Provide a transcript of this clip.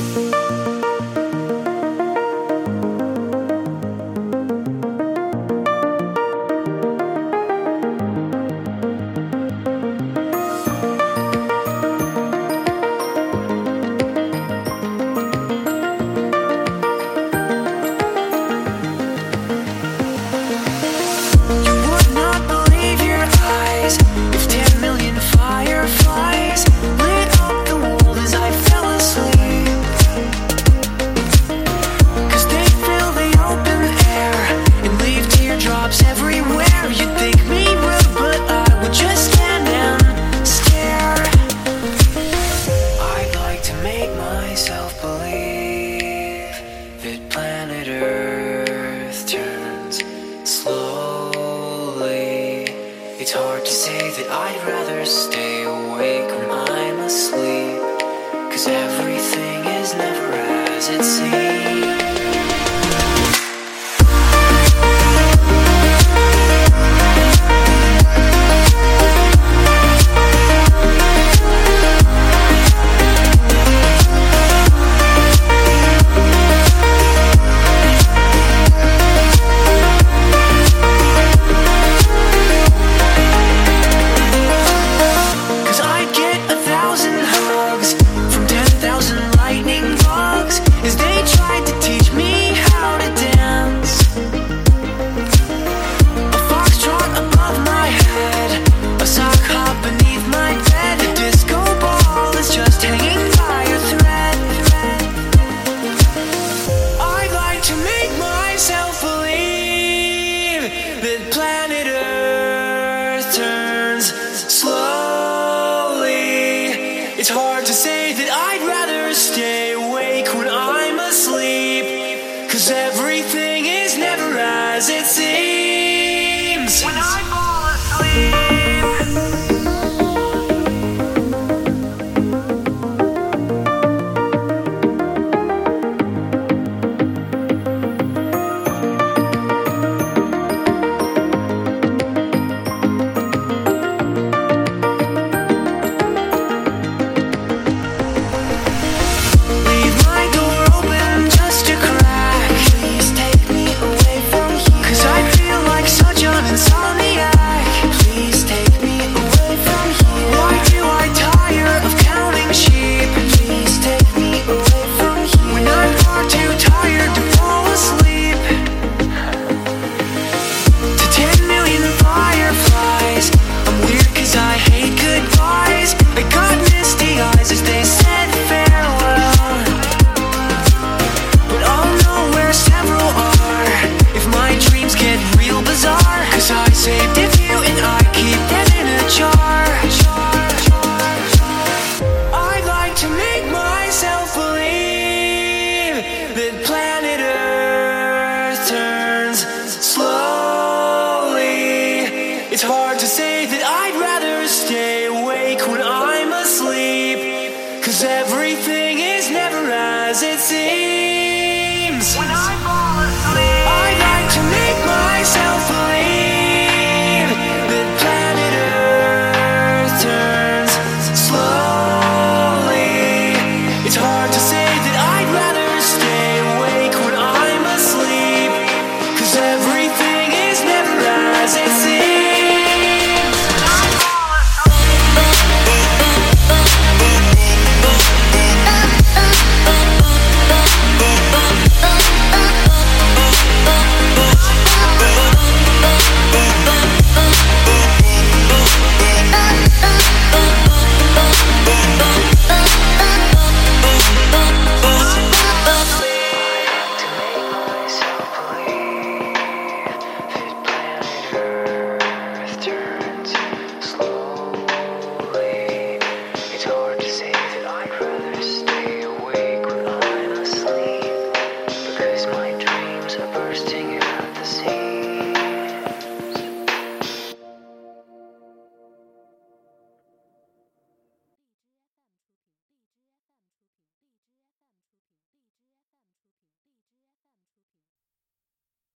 You that I'd rather stay It's hard to say that I'd rather stay to say that I'd rather stay awake when I'm asleep. Cause everything is never as it seems.